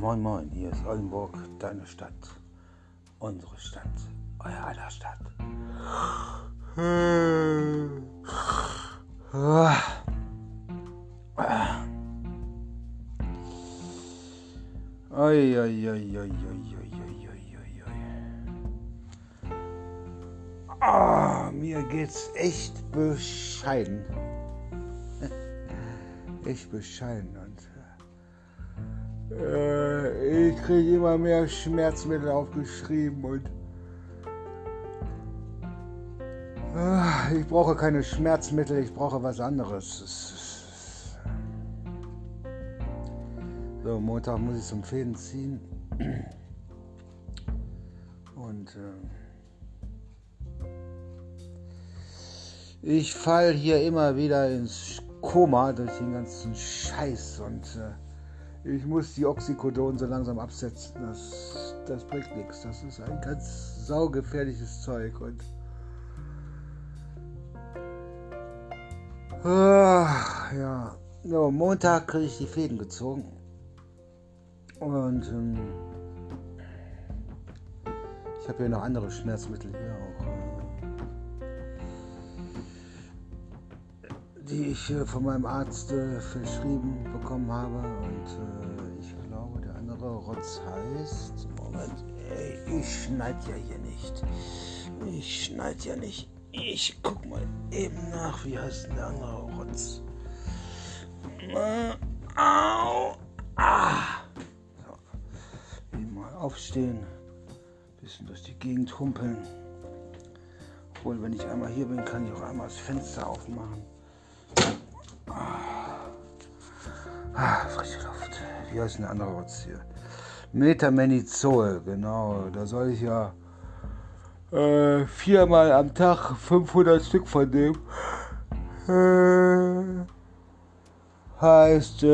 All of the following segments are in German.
Moin Moin, hier ist Oldenburg, deine Stadt, unsere Stadt, euer aller Stadt. Mir geht's echt bescheiden. echt bescheiden äh, ich kriege immer mehr Schmerzmittel aufgeschrieben und äh, ich brauche keine Schmerzmittel, ich brauche was anderes. So, Montag muss ich zum Fäden ziehen. Und äh, ich fall hier immer wieder ins Koma durch den ganzen Scheiß und äh, ich muss die Oxycodon so langsam absetzen. Das, das bringt nichts. Das ist ein ganz saugefährliches Zeug und ah, ja. So, Montag kriege ich die Fäden gezogen. Und ähm, ich habe hier noch andere Schmerzmittel hier auch, die ich äh, von meinem Arzt äh, verschrieben bekommen habe. Und äh, ich glaube, der andere Rotz heißt. Moment, ich schneid ja hier nicht. Ich schneid ja nicht. Ich guck mal eben nach, wie heißt denn der andere Rotz? Äh, au! Ah! aufstehen, bisschen durch die Gegend humpeln. Obwohl, wenn ich einmal hier bin, kann ich auch einmal das Fenster aufmachen. Ah, frische Luft. Wie heißt denn der andere Rotz hier? Metamenizol, genau. Da soll ich ja äh, viermal am Tag 500 Stück von dem. Äh, heißt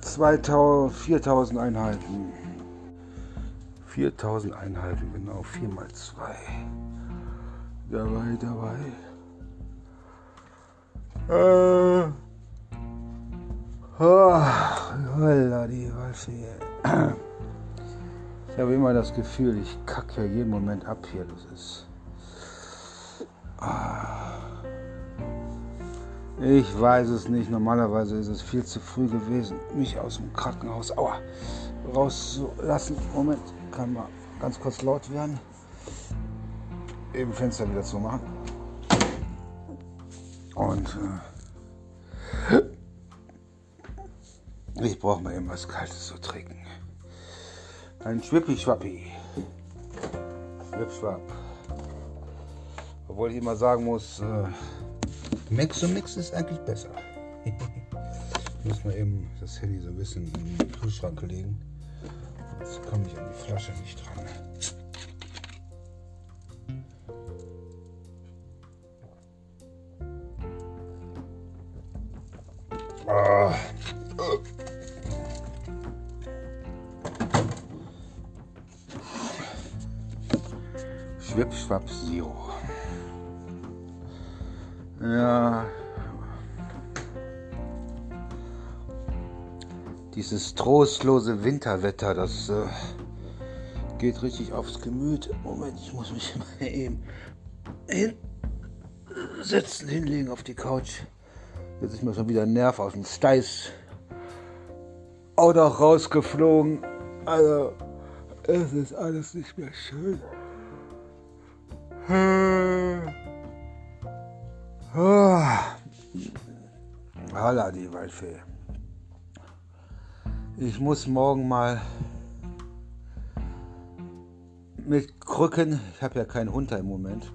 2000, 4000 Einheiten. 4000 Einheiten, genau, 4 mal 2. Dabei, dabei. Äh. Waffe. Ich habe immer das Gefühl, ich kacke ja jeden Moment ab hier. Das ist. Ah. Ich weiß es nicht. Normalerweise ist es viel zu früh gewesen, mich aus dem Krankenhaus aua, rauszulassen. Moment kann mal ganz kurz laut werden. Eben Fenster wieder zu machen. Und äh, ich brauche mal eben was Kaltes zu trinken. Ein Schwippi-Schwappi. Schwippschwapp. Obwohl ich immer sagen muss, äh, Mix und Mix ist eigentlich besser. muss mal eben das Handy so ein bisschen in den Kühlschrank legen. Jetzt komme ich an die Flasche nicht dran. Schwipp, schwapp, Zero. Ja. Dieses trostlose Winterwetter, das äh, geht richtig aufs Gemüt. Moment, ich muss mich mal eben hinsetzen, hinlegen auf die Couch. Jetzt ist mir schon wieder ein Nerv aus dem Steiß. Auch noch rausgeflogen. Also, es ist alles nicht mehr schön. Holla, die Waldfee. Ich muss morgen mal mit Krücken, ich habe ja keinen Hund im Moment,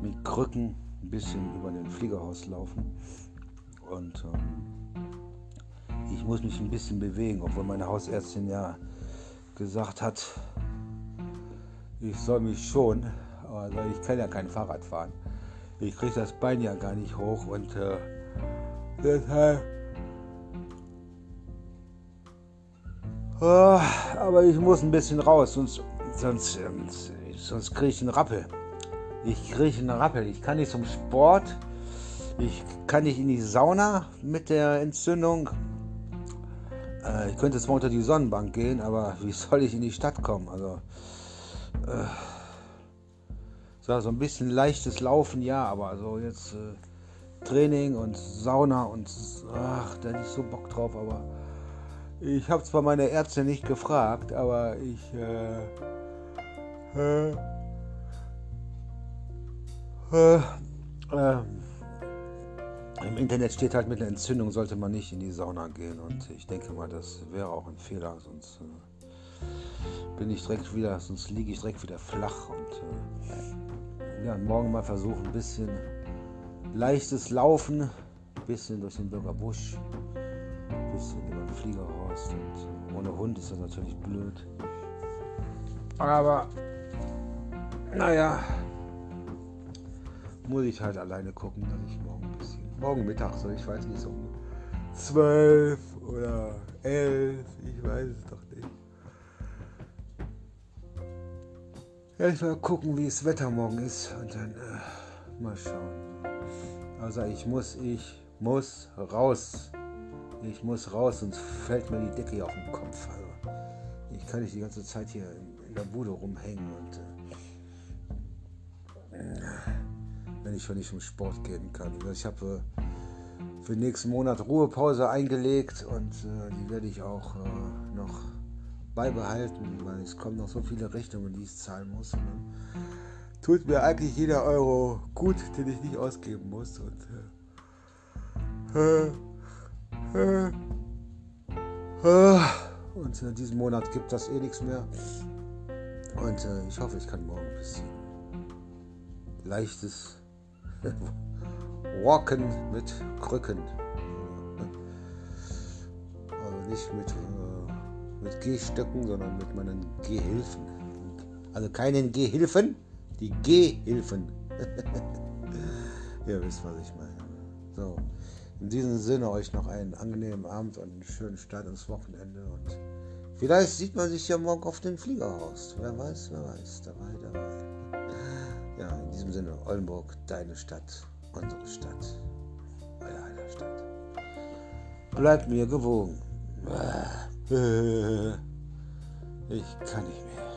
mit Krücken ein bisschen über den Fliegerhaus laufen. Und ähm, ich muss mich ein bisschen bewegen, obwohl meine Hausärztin ja gesagt hat, ich soll mich schon, aber ich kann ja kein Fahrrad fahren. Ich kriege das Bein ja gar nicht hoch und äh, deshalb Oh, aber ich muss ein bisschen raus, sonst, sonst, ähm, sonst kriege ich einen Rappel. Ich kriege einen Rappel. Ich kann nicht zum Sport. Ich kann nicht in die Sauna mit der Entzündung. Äh, ich könnte mal unter die Sonnenbank gehen, aber wie soll ich in die Stadt kommen? Also, äh, so ein bisschen leichtes Laufen, ja, aber so jetzt äh, Training und Sauna und ach, da hätte ich so Bock drauf, aber ich habe zwar meine Ärzte nicht gefragt, aber ich äh, äh im Internet steht halt mit einer Entzündung sollte man nicht in die Sauna gehen und ich denke mal, das wäre auch ein Fehler, sonst äh, bin ich direkt wieder, sonst liege ich direkt wieder flach und äh, ja, morgen mal versuchen, ein bisschen leichtes Laufen, ein bisschen durch den Bürger Busch, ein bisschen über den Fliegerhorst und ohne Hund ist das natürlich blöd. Aber naja, muss ich halt alleine gucken, dass ich morgen ein bisschen morgen Mittag, so ich weiß nicht, so um 12 oder 11, ich weiß es doch nicht. Ja, ich mal gucken, wie das Wetter morgen ist und dann äh, mal schauen. Also ich muss, ich muss raus. Ich muss raus, sonst fällt mir die Decke auf den Kopf. Also ich kann nicht die ganze Zeit hier in, in der Bude rumhängen und äh, wenn ich schon nicht zum Sport gehen kann. Also ich habe äh, für nächsten Monat Ruhepause eingelegt und äh, die werde ich auch äh, noch beibehalten, weil es kommen noch so viele Rechnungen, die ich zahlen muss. Und dann tut mir eigentlich jeder Euro gut, den ich nicht ausgeben muss. Und, äh, äh, äh, und in diesem Monat gibt das eh nichts mehr. Und ich hoffe, ich kann morgen ein bisschen leichtes Walken mit Krücken. Also nicht mit, äh, mit Gehstöcken, sondern mit meinen Gehhilfen. Also keinen Gehhilfen, die Gehhilfen. Ihr wisst, was ich meine. So, in diesem Sinne euch noch einen angenehmen Abend und einen schönen Start ins Wochenende. Und vielleicht sieht man sich ja morgen auf dem Fliegerhaus. Wer weiß, wer weiß. Dabei, dabei. Ja, in diesem Sinne, Oldenburg, deine Stadt, unsere Stadt, euer aller Stadt. Bleibt mir gewogen. Ich kann nicht mehr.